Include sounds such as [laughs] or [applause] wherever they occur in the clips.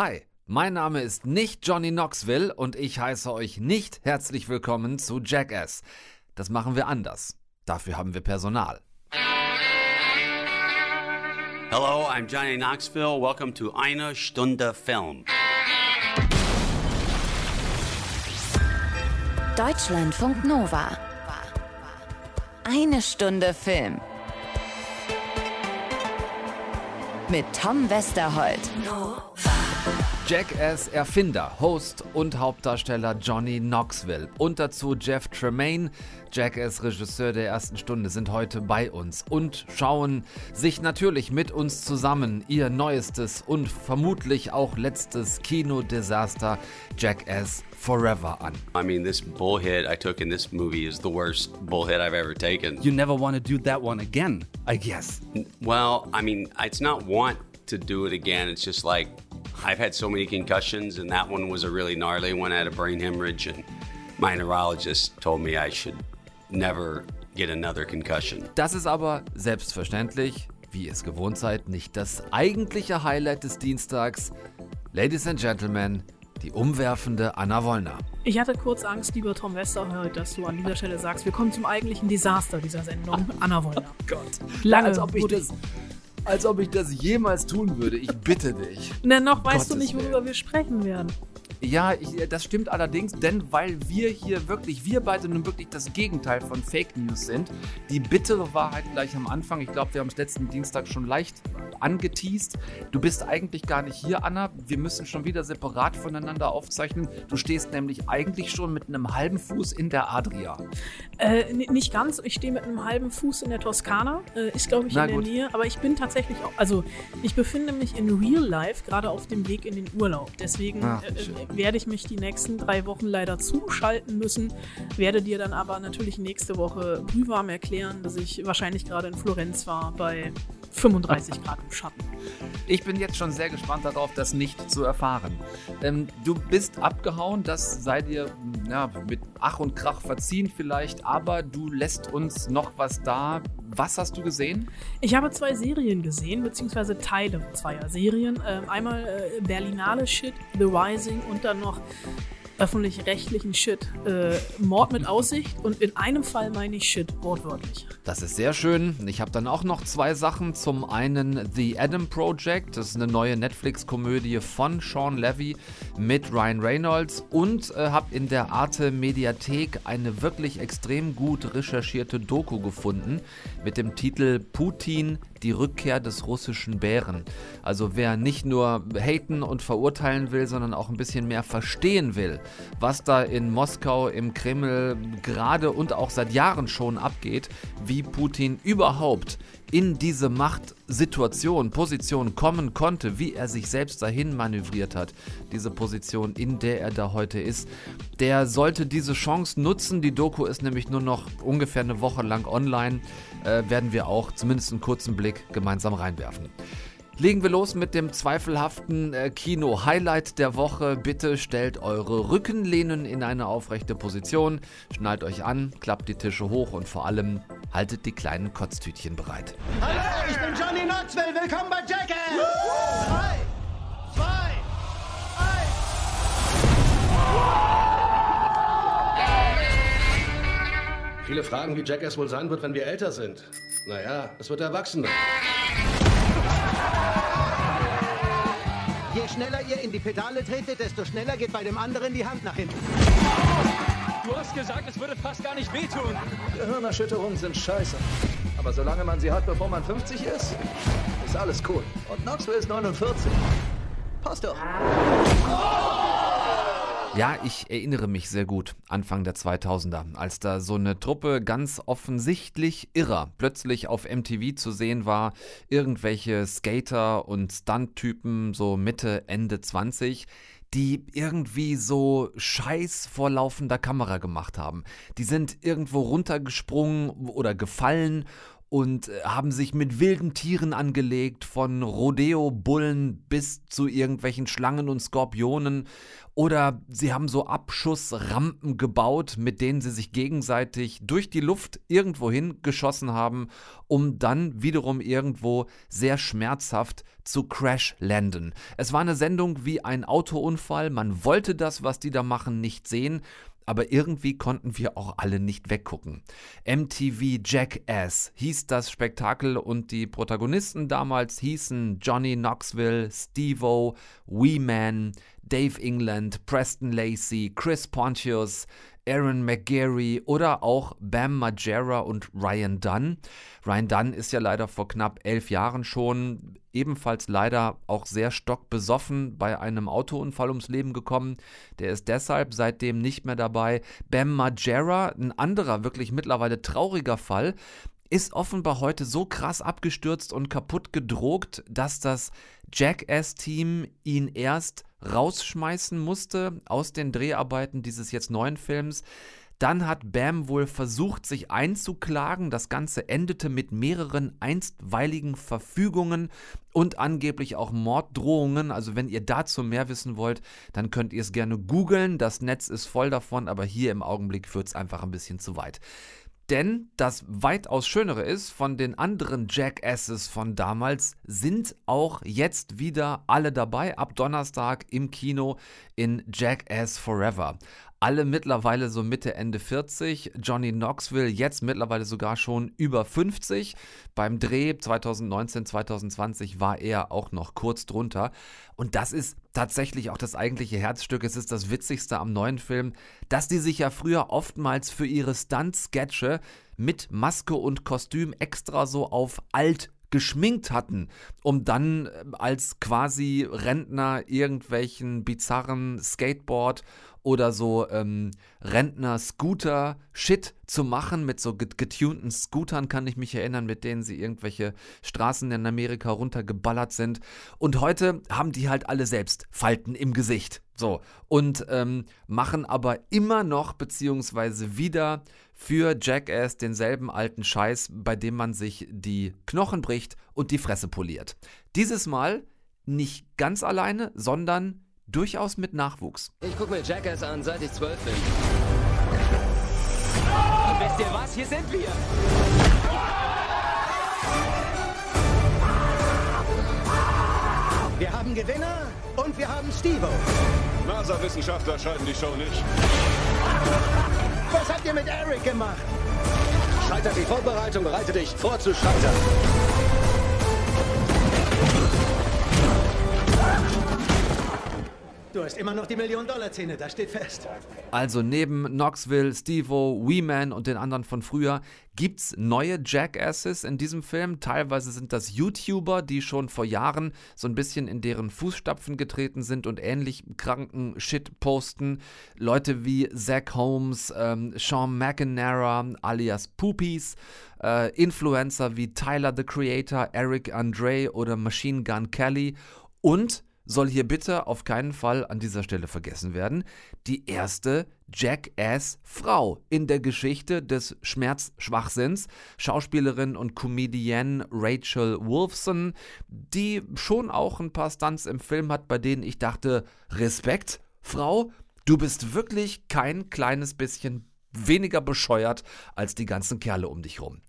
Hi, mein Name ist nicht Johnny Knoxville und ich heiße euch nicht herzlich willkommen zu Jackass. Das machen wir anders. Dafür haben wir Personal. Hello, I'm Johnny Knoxville. Welcome to Eine Stunde Film. Deutschlandfunk Nova. Eine Stunde Film. Mit Tom Westerholt. Jackass Erfinder, Host und Hauptdarsteller Johnny Knoxville und dazu Jeff Tremaine, Jackass Regisseur der ersten Stunde, sind heute bei uns und schauen sich natürlich mit uns zusammen ihr neuestes und vermutlich auch letztes Kinodesaster Jackass Forever an. I mean, this bullhead I took in this movie is the worst bullhead I've ever taken. You never want to do that one again, I guess. Well, I mean, it's not want to do it again. It's just like I've had so many concussions, and that one was a really gnarly one. I had a brain hemorrhage, and my neurologist told me I should never get another concussion. Das ist aber selbstverständlich, wie ihr es gewohnt seid, nicht das eigentliche Highlight des Dienstags. Ladies and Gentlemen, die umwerfende Anna Wollner. Ich hatte kurz Angst, lieber Tom Westerholt, dass du an dieser Stelle sagst, wir kommen zum eigentlichen Desaster dieser Sendung, Anna Wollner. Oh Gott. Lange als ob ich das, als ob ich das jemals tun würde. Ich bitte dich. Ne, noch weißt du Gottes nicht, worüber wir sprechen werden. Ja, ich, das stimmt allerdings, denn weil wir hier wirklich, wir beide nun wirklich das Gegenteil von Fake News sind. Die bittere Wahrheit gleich am Anfang. Ich glaube, wir haben es letzten Dienstag schon leicht angeteased. Du bist eigentlich gar nicht hier, Anna. Wir müssen schon wieder separat voneinander aufzeichnen. Du stehst nämlich eigentlich schon mit einem halben Fuß in der Adria. Äh, nicht ganz, ich stehe mit einem halben Fuß in der Toskana, äh, ist glaube ich Na in der gut. Nähe, aber ich bin tatsächlich auch, also ich befinde mich in Real Life gerade auf dem Weg in den Urlaub. Deswegen Ah, äh, äh, werde ich mich die nächsten drei Wochen leider zuschalten müssen, werde dir dann aber natürlich nächste Woche brühwarm erklären, dass ich wahrscheinlich gerade in Florenz war bei 35 Grad im Schatten. Ich bin jetzt schon sehr gespannt darauf, das nicht zu erfahren. Ähm, du bist abgehauen, das sei dir ja, mit Ach und Krach verziehen vielleicht, aber du lässt uns noch was da. Was hast du gesehen? Ich habe zwei Serien gesehen, beziehungsweise Teile zweier Serien. Ähm, einmal äh, Berlinale Shit, The Rising und dann noch öffentlich-rechtlichen Shit, äh, Mord mit Aussicht und in einem Fall meine ich Shit, wortwörtlich. Das ist sehr schön. Ich habe dann auch noch zwei Sachen. Zum einen The Adam Project, das ist eine neue Netflix-Komödie von Sean Levy mit Ryan Reynolds und äh, habe in der Arte Mediathek eine wirklich extrem gut recherchierte Doku gefunden mit dem Titel Putin, die Rückkehr des russischen Bären. Also wer nicht nur haten und verurteilen will, sondern auch ein bisschen mehr verstehen will, was da in Moskau, im Kreml gerade und auch seit Jahren schon abgeht, wie Putin überhaupt in diese Machtsituation, Position kommen konnte, wie er sich selbst dahin manövriert hat, diese Position, in der er da heute ist, der sollte diese Chance nutzen. Die Doku ist nämlich nur noch ungefähr eine Woche lang online, äh, werden wir auch zumindest einen kurzen Blick gemeinsam reinwerfen. Legen wir los mit dem zweifelhaften äh, Kino-Highlight der Woche. Bitte stellt eure Rückenlehnen in eine aufrechte Position, schnallt euch an, klappt die Tische hoch und vor allem haltet die kleinen Kotztütchen bereit. Hallo, ich bin Johnny Knoxville. Willkommen bei Jackass. Drei, zwei, Viele fragen, wie Jackass wohl sein wird, wenn wir älter sind. Naja, es wird Erwachsener. Je schneller ihr in die Pedale tretet, desto schneller geht bei dem anderen die Hand nach hinten. Du hast gesagt, es würde fast gar nicht wehtun. Gehirnerschütterungen sind scheiße. Aber solange man sie hat, bevor man 50 ist, ist alles cool. Und Knoxville ist 49. Passt doch. Ja, ich erinnere mich sehr gut, Anfang der 2000er, als da so eine Truppe ganz offensichtlich irrer plötzlich auf MTV zu sehen war, irgendwelche Skater und Stunt-Typen so Mitte, Ende 20, die irgendwie so Scheiß vor laufender Kamera gemacht haben. Die sind irgendwo runtergesprungen oder gefallen und äh, haben sich mit wilden Tieren angelegt, von Rodeo-Bullen bis zu irgendwelchen Schlangen und Skorpionen. Oder sie haben so Abschussrampen gebaut, mit denen sie sich gegenseitig durch die Luft irgendwohin geschossen haben, um dann wiederum irgendwo sehr schmerzhaft zu Crash landen. Es war eine Sendung wie ein Autounfall. Man wollte das, was die da machen, nicht sehen aber irgendwie konnten wir auch alle nicht weggucken. MTV Jackass hieß das Spektakel und die Protagonisten damals hießen Johnny Knoxville, Steve-O, Wee Man, Dave England, Preston Lacey, Chris Pontius, Aaron McGarry oder auch Bam Margera und Ryan Dunn. Ryan Dunn ist ja leider vor knapp elf Jahren schon ebenfalls leider auch sehr stockbesoffen bei einem Autounfall ums Leben gekommen. Der ist deshalb seitdem nicht mehr dabei. Bam Margera, ein anderer wirklich mittlerweile trauriger Fall, ist offenbar heute so krass abgestürzt und kaputt gedrogt, dass das Jackass-Team ihn erst rausschmeißen musste aus den Dreharbeiten dieses jetzt neuen Films. Dann hat Bam wohl versucht, sich einzuklagen. Das Ganze endete mit mehreren einstweiligen Verfügungen und angeblich auch Morddrohungen. Also wenn ihr dazu mehr wissen wollt, dann könnt ihr es gerne googeln. Das Netz ist voll davon, aber hier im Augenblick führt es einfach ein bisschen zu weit. Denn das weitaus Schönere ist, von den anderen Jackasses von damals sind auch jetzt wieder alle dabei, ab Donnerstag im Kino in Jackass Forever alle mittlerweile so Mitte, Ende 40. Johnny Knoxville jetzt mittlerweile sogar schon über 50. Beim Dreh 2019, 2020 war er auch noch kurz drunter. Und das ist tatsächlich auch das eigentliche Herzstück. Es ist das Witzigste am neuen Film, dass die sich ja früher oftmals für ihre Stunt-Sketche mit Maske und Kostüm extra so auf alt geschminkt hatten, um dann äh, als quasi Rentner irgendwelchen bizarren Skateboard oder so ähm, Rentner-Scooter-Shit zu machen. Mit so getunten Scootern kann ich mich erinnern, mit denen sie irgendwelche Straßen in Amerika runtergeballert sind. Und heute haben die halt alle selbst Falten im Gesicht. So. Und ähm, machen aber immer noch, beziehungsweise wieder für Jackass denselben alten Scheiß, bei dem man sich die Knochen bricht und die Fresse poliert. Dieses Mal nicht ganz alleine, sondern durchaus mit Nachwuchs. Ich gucke mir Jackass an, seit ich zwölf bin. Und wisst ihr was? Hier sind wir. Wir haben Gewinner und wir haben Stevo. NASA-Wissenschaftler schalten die Show nicht. Was habt ihr mit Eric gemacht? Scheitert die Vorbereitung, bereite dich vor zu scheitern. Du hast immer noch die Million-Dollar-Zähne, das steht fest. Also neben Knoxville, Stevo, Weeman und den anderen von früher gibt's neue Jackasses in diesem Film. Teilweise sind das YouTuber, die schon vor Jahren so ein bisschen in deren Fußstapfen getreten sind und ähnlich kranken Shit posten. Leute wie Zach Holmes, ähm, Sean McInerney alias Poopies, äh, Influencer wie Tyler the Creator, Eric Andre oder Machine Gun Kelly und soll hier bitte auf keinen Fall an dieser Stelle vergessen werden, die erste Jackass-Frau in der Geschichte des Schmerzschwachsinns, Schauspielerin und Comedienne Rachel Wolfson, die schon auch ein paar Stunts im Film hat, bei denen ich dachte, Respekt, Frau, du bist wirklich kein kleines bisschen weniger bescheuert als die ganzen Kerle um dich rum.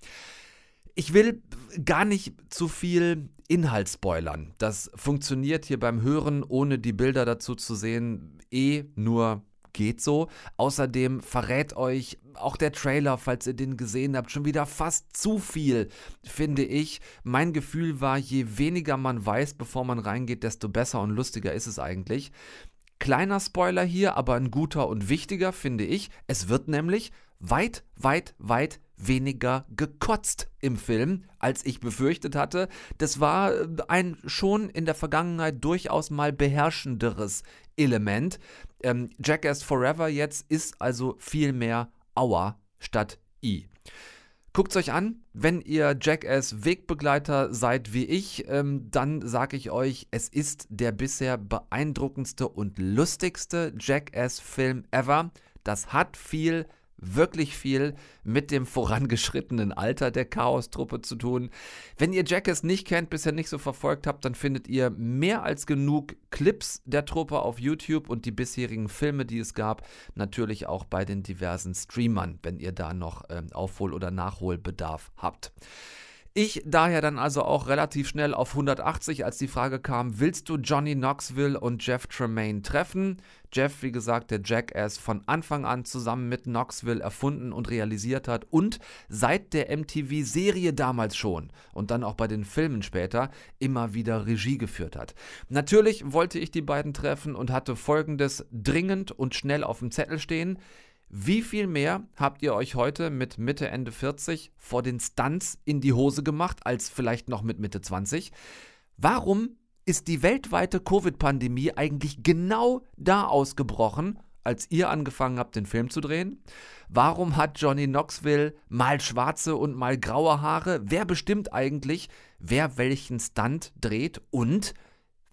Ich will gar nicht zu viel Inhalt spoilern. Das funktioniert hier beim Hören, ohne die Bilder dazu zu sehen, eh nur geht so. Außerdem verrät euch auch der Trailer, falls ihr den gesehen habt, schon wieder fast zu viel, finde ich. Mein Gefühl war, je weniger man weiß, bevor man reingeht, desto besser und lustiger ist es eigentlich. Kleiner Spoiler hier, aber ein guter und wichtiger, finde ich. Es wird nämlich weit, weit, weit weniger gekotzt im Film, als ich befürchtet hatte. Das war äh, ein schon in der Vergangenheit durchaus mal beherrschenderes Element. Ähm, Jackass Forever jetzt ist also viel mehr Aua statt I. Guckt es euch an, wenn ihr Jackass Wegbegleiter seid wie ich, ähm, dann sage ich euch, es ist der bisher beeindruckendste und lustigste Jackass-Film ever. Das hat viel wirklich viel mit dem vorangeschrittenen Alter der Chaos-Truppe zu tun. Wenn ihr Jackass nicht kennt, bisher nicht so verfolgt habt, dann findet ihr mehr als genug Clips der Truppe auf YouTube und die bisherigen Filme, die es gab, natürlich auch bei den diversen Streamern, wenn ihr da noch ähm, Aufhol- oder Nachholbedarf habt. Ich daher dann also auch relativ schnell auf 180, als die Frage kam, willst du Johnny Knoxville und Jeff Tremaine treffen? Jeff, wie gesagt, der Jackass von Anfang an zusammen mit Knoxville erfunden und realisiert hat und seit der MTV-Serie damals schon und dann auch bei den Filmen später immer wieder Regie geführt hat. Natürlich wollte ich die beiden treffen und hatte folgendes dringend und schnell auf dem Zettel stehen. Wie viel mehr habt ihr euch heute mit Mitte, Ende 40 vor den Stunts in die Hose gemacht, als vielleicht noch mit Mitte 20? Warum ist die weltweite Covid-Pandemie eigentlich genau da ausgebrochen, als ihr angefangen habt, den Film zu drehen? Warum hat Johnny Knoxville mal schwarze und mal graue Haare? Wer bestimmt eigentlich, wer welchen Stunt dreht? Und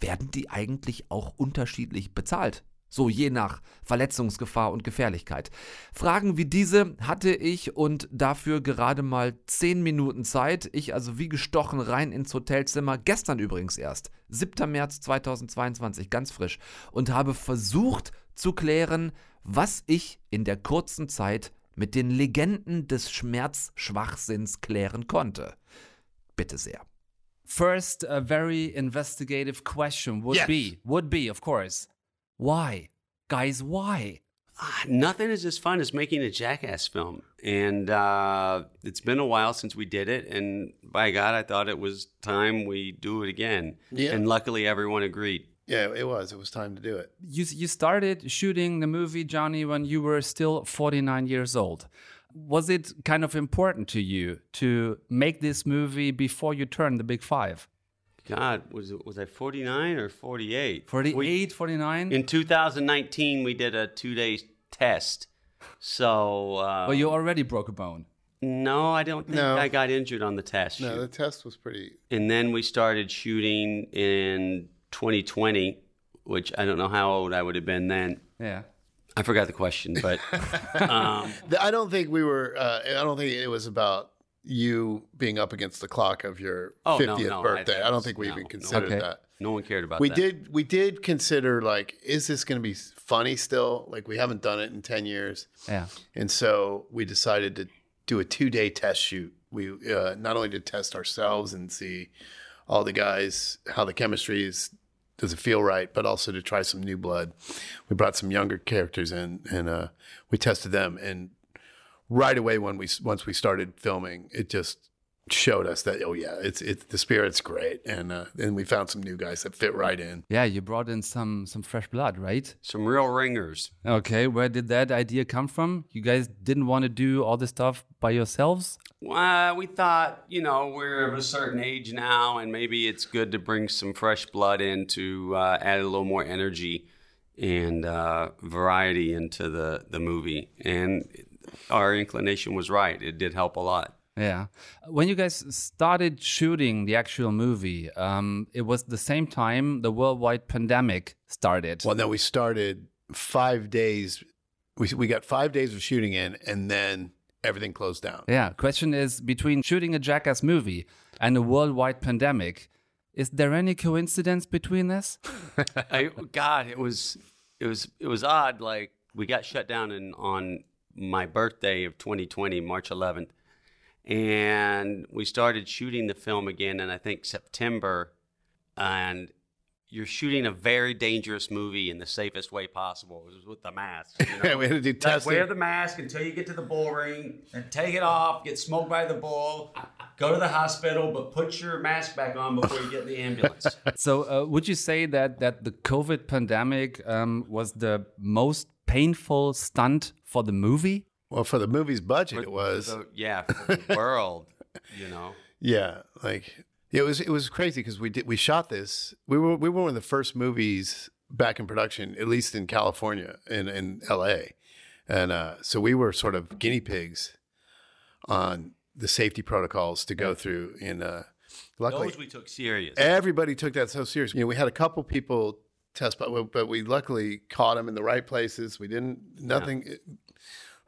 werden die eigentlich auch unterschiedlich bezahlt? So je nach Verletzungsgefahr und Gefährlichkeit. Fragen wie diese hatte ich und dafür gerade mal 10 Minuten Zeit. Ich also wie gestochen rein ins Hotelzimmer, gestern übrigens erst, 7. März 2022, ganz frisch, und habe versucht zu klären, was ich in der kurzen Zeit mit den Legenden des Schmerzschwachsinns klären konnte. Bitte sehr. First, a very investigative question would Yes. be, would be, of course, why? Guys, why? Ah, Nothing is as fun as making a Jackass film. And uh, it's been a while since we did it. And by God, I thought it was time we do it again. Yeah. And luckily, everyone agreed. Yeah, it was. It was time to do it. You, you started shooting the movie, Johnny, when you were still 49 years old. Was it kind of important to you to make this movie before you turned the big five? God, was it was I 49 or 48? 48, 49? In 2019, we did a two day test. So. Uh, well, you already broke a bone. No, I don't think No. I got injured on the test No, shoot. the test was pretty. and then we started shooting in 2020, which I don't know how old I would have been then. Yeah. I forgot the question, but [laughs] um, I don't think we were. Uh, I don't think it was about you being up against the clock of your Oh, no, 50th no, I- birthday. I, don't think we no, even no. considered Okay. that. no one cared about that. We that. did. We did consider like, is this going to be funny still? Like we haven't done it in ten years, Yeah. and so we decided to do a two day test shoot. We uh, not only to test ourselves and see all the guys how the chemistry is does it feel right, but also to try some new blood. We brought some younger characters in, and uh, we tested them. And right away, when we once we started filming, it just showed us that oh yeah, it's it's the spirit's great, and uh, then we found some new guys that fit right in. Yeah, you brought in some some fresh blood, right? Some real ringers. Okay, where did that idea come from? You guys didn't want to do all this stuff by yourselves? Well, we thought, you know, we're of a certain age now, and maybe it's good to bring some fresh blood in to uh, add a little more energy and uh, variety into the, the movie. And our inclination was right. It did help a lot. Yeah. When you guys started shooting the actual movie, um, it was the same time the worldwide pandemic started. Well, no, we started five days. We we got five days of shooting in, and then everything closed down. Yeah. Question is between shooting a Jackass movie and a worldwide pandemic, is there any coincidence between this? [laughs] I, God, it was it was it was odd. Like we got shut down in, on my birthday of 2020, March 11th, and we started shooting the film again in I think September, and you're shooting a very dangerous movie in the safest way possible. It was with the mask. You know? [laughs] we had to do testing. wear the mask until you get to the bull ring, and take it off. Get smoked by the bull. Go to the hospital, but put your mask back on before you get in the ambulance. [laughs] so, uh, would you say that that the COVID pandemic um, was the most painful stunt for the movie? Well, for the movie's budget, it was. So, [laughs] yeah, for the [laughs] world, you know. Yeah, like it was. It was crazy because we did. We shot this. We were we were one of the first movies back in production, at least in California and in L.A. And uh, so we were sort of guinea pigs on the safety protocols to go through. And uh, luckily, Those we took serious. Everybody took that so serious. You know, we had a couple people test, but but we luckily caught them in the right places. We didn't nothing.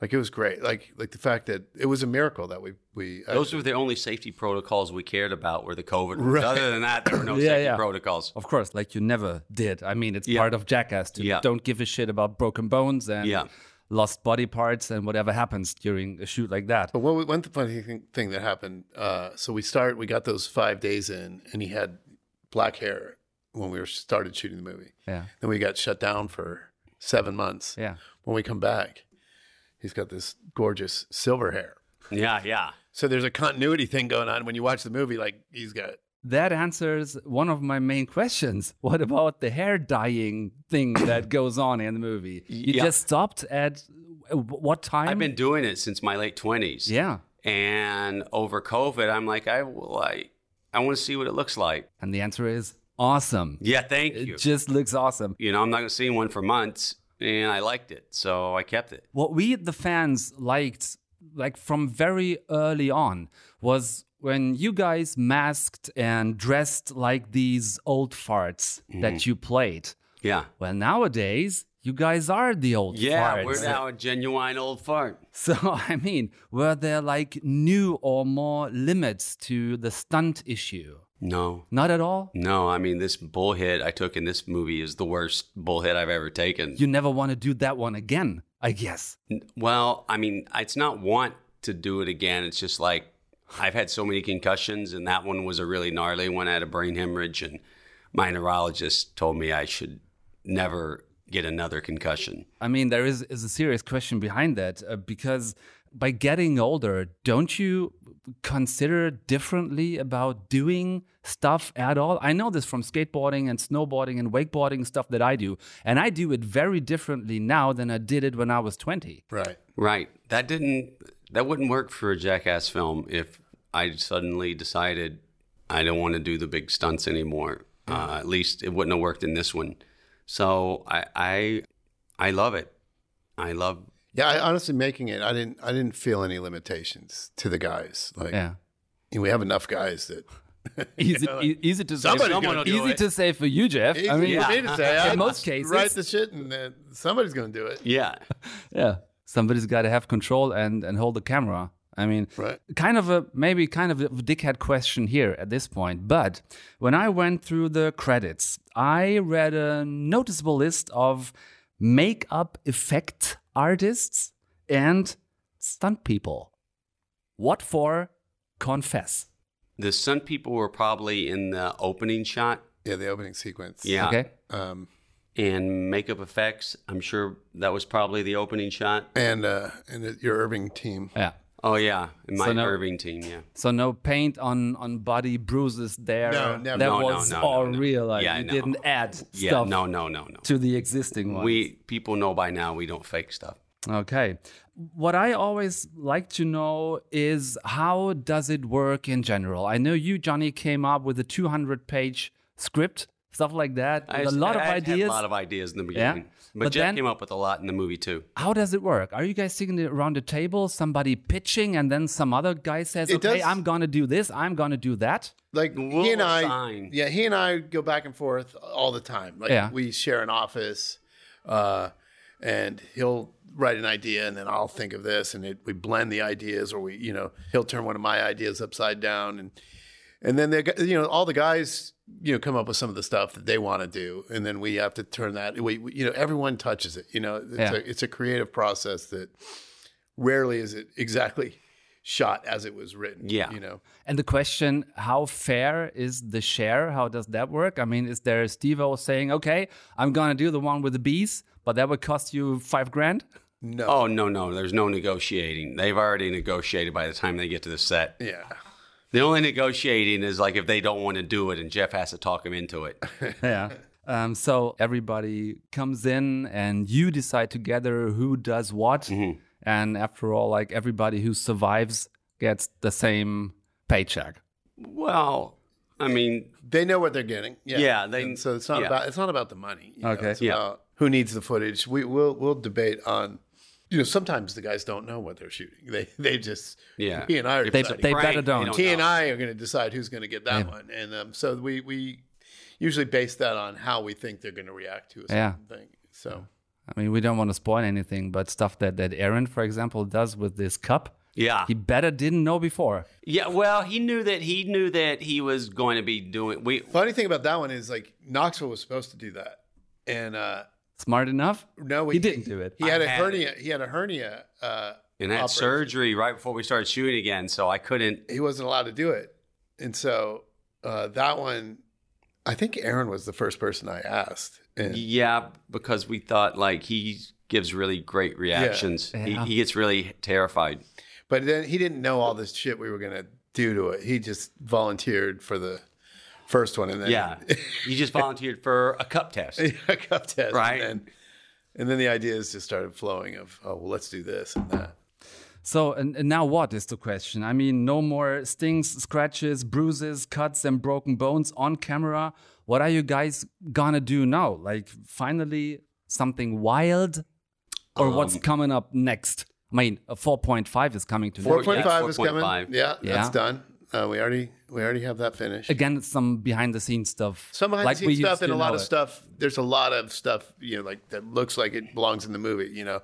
Like it was great. Like like the fact that it was a miracle that we we Those were the only safety protocols we cared about were the COVID. Right. Other than that, there were no [laughs] Yeah, safety yeah. protocols. Of course, like you never did. I mean, it's Yeah. part of Jackass to Yeah. don't give a shit about broken bones and Yeah. lost body parts and whatever happens during a shoot like that. But what, one funny thing, thing that happened, uh, so we start, we got those five days in, and he had black hair when we were started shooting the movie. Yeah. Then we got shut down for seven months. Yeah. When we come back, he's got this gorgeous silver hair. Yeah, yeah. So there's a continuity thing going on when you watch the movie. Like he's got That answers one of my main questions. [laughs] What about the hair dyeing thing [coughs] that goes on in the movie? You Yeah. just stopped at what time? I've been doing it since my late twenties. Yeah. And over COVID, I'm like, I well, I I want to see what it looks like. And the answer is awesome. Yeah, thank It you. just looks awesome. You know, I'm not gonna see one for months, and I liked it, so I kept it. What we, the fans, liked, like from very early on, was when you guys masked and dressed like these old farts Mm-hmm. that you played. Yeah. Well, nowadays, you guys are the old Yeah, farts. we're now a genuine old fart. [laughs] So, I mean, were there like new or more limits to the stunt issue? No. Not at all? No, I mean this bullhit I took in this movie is the worst bullhit I've ever taken. You never want to do that one again, I guess. Well, I mean, it's not want to do it again. It's just like I've had so many concussions, and that one was a really gnarly one. I had a brain hemorrhage, and my neurologist told me I should never get another concussion. I mean, there is, is a serious question behind that uh, because by getting older, don't you consider differently about doing stuff at all? I know this from skateboarding and snowboarding and wakeboarding stuff that I do, and I do it very differently now than I did it when I was 20. right. Right. That didn't. That wouldn't work for a jackass film if I suddenly decided I don't want to do the big stunts anymore. Uh, at least it wouldn't have worked in this one. So I, I, I love it. I love. Yeah, I, honestly, making it, I didn't, I didn't feel any limitations to the guys. Like, Yeah. we have enough guys that [laughs] Easy, [laughs] know, like, easy to say. somebody's gonna do Easy to say for you, Jeff. Easy I mean, for me to say. I in most cases, write the shit, and uh, somebody's going to do it. Yeah. [laughs] yeah, somebody's got to have control and and hold the camera. I mean, Right. kind of a maybe kind of a dickhead question here at this point. But when I went through the credits, I read a noticeable list of makeup effect artists and stunt people. What for? Confess. The stunt people were probably in the opening shot. Yeah, the opening sequence. Yeah. Okay. Um, And makeup effects. I'm sure that was probably the opening shot. and uh, and your Irving team. Yeah. Oh yeah, in my So no- Irving team. Yeah. So no paint on on body bruises there. No, never. That No, no, was no, all no, no. real. Like Yeah, you no. didn't add Yeah. stuff No. No. No. No. to the existing ones. We people know by now we don't fake stuff. Okay. What I always like to know is how does it work in general? I know you, Johnny, came up with a 200 page script, stuff like that. I with a lot of I had ideas. a lot of ideas in the Yeah. beginning, but, But Jeff then- came up with a lot in the movie too. how does it work? Are you guys sitting around the table, somebody pitching, and then some other guy says, It okay, does- I'm going to do this, I'm going to do that? Like We'll he and I, assign. yeah, he and I go back and forth all the time. Like Yeah. we share an office, uh, and he'll write an idea, and then I'll think of this, and it, we blend the ideas, or we, you know, he'll turn one of my ideas upside down, and and then they, you know, all the guys, you know, come up with some of the stuff that they want to do, and then we have to turn that. We, we- you know, everyone touches it. You know, it's Yeah. a it's a creative process that rarely is it exactly shot as it was written. Yeah. you know. And the question, how fair is the share? How does that work? I mean, is there Steve O saying, okay, I'm going to do the one with the bees, but that would cost you five grand? No. Oh no, no, there's no negotiating. They've already negotiated by the time they get to the set. Yeah. The only negotiating is like if they don't want to do it, and Jeff has to talk them into it. [laughs] yeah. Um, so everybody comes in and you decide together who does what. Mm-hmm. And after all, like everybody who survives gets the same paycheck. well, I mean, they know what they're getting. Yeah, Yeah, they- And so it's not yeah. about it's not about the money. you know, Okay. it's Yeah. about who needs the footage. We will we'll debate on. You know, sometimes the guys don't know what they're shooting. They they just Yeah. He and I are They, deciding. they Frank, better don't. don't- he and. I are going to decide who's going to get that Yeah. one, and um, so we we usually base that on how we think they're going to react to a certain Yeah. thing. So I mean, we don't want to spoil anything, but stuff that, that Aaron, for example, does with this cup, Yeah. he better didn't know before. Yeah, well, he knew that he knew that he was going to be doing. We Funny thing about that one is like Knoxville was supposed to do that, and uh, Smart enough? no, He didn't do it. He had I a had hernia. He had a hernia. Uh, and had operation. surgery right before we started shooting again, so I couldn't. He wasn't allowed to do it, and so uh, that one, I think Aaron was the first person I asked. And Yeah, because we thought like he gives really great reactions. Yeah. He, he gets really terrified. But then he didn't know all this shit we were gonna do to it. He just volunteered for the first one, and then Yeah, you just volunteered for a cup test. [laughs] a cup test, Right. And then, and then the ideas just started flowing of, oh well, let's do this and that. So, and, and now what is the question? I mean, no more stings, scratches, bruises, cuts, and broken bones on camera. What are you guys gonna do now? Like, finally, something wild? Or what's Um, coming up next? I mean, a 4.5 is coming to Four Netflix. point five is 4.5. coming. Yeah, Yeah. that's done. Uh, we already we already have that finished. Again, it's some behind the scenes stuff. Some behind like the scenes stuff and a lot of it. stuff. There's a lot of stuff, you know, like that looks like it belongs in the movie, you know.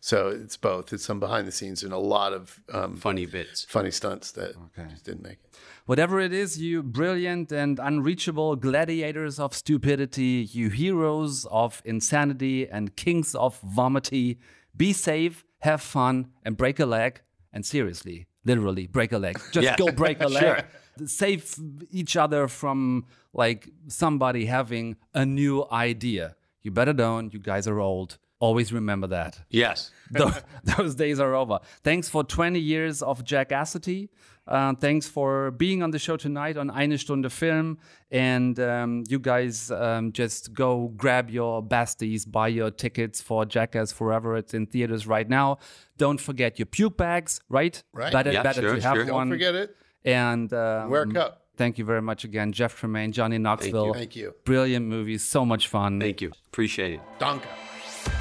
So it's both. It's some behind the scenes and a lot of um, Funny bits. funny stunts that just didn't make it. Whatever it is, you brilliant and unreachable gladiators of stupidity, you heroes of insanity and kings of vomity, be safe, have fun, and break a leg. And seriously, literally, break a leg. [laughs] Just Yeah. go break a [laughs] leg. Sure. Save each other from like somebody having a new idea. You better don't. You guys are old. Always remember that. Yes. [laughs] Tho- those days are over. Thanks for 20 years of jackassity. Uh, thanks for being on the show tonight on Eine Stunde Film. And um, you guys um, just go grab your besties, buy your tickets for Jackass Forever. It's in theaters right now. Don't forget your puke bags, right? Right. Better, Yeah, better sure, to have sure. Don't one. forget it. And um, Wear a cup. Thank you very much again, Jeff Tremaine, Johnny Knoxville. Thank you. Brilliant movie, so much fun. Thank you. Appreciate it. Danke.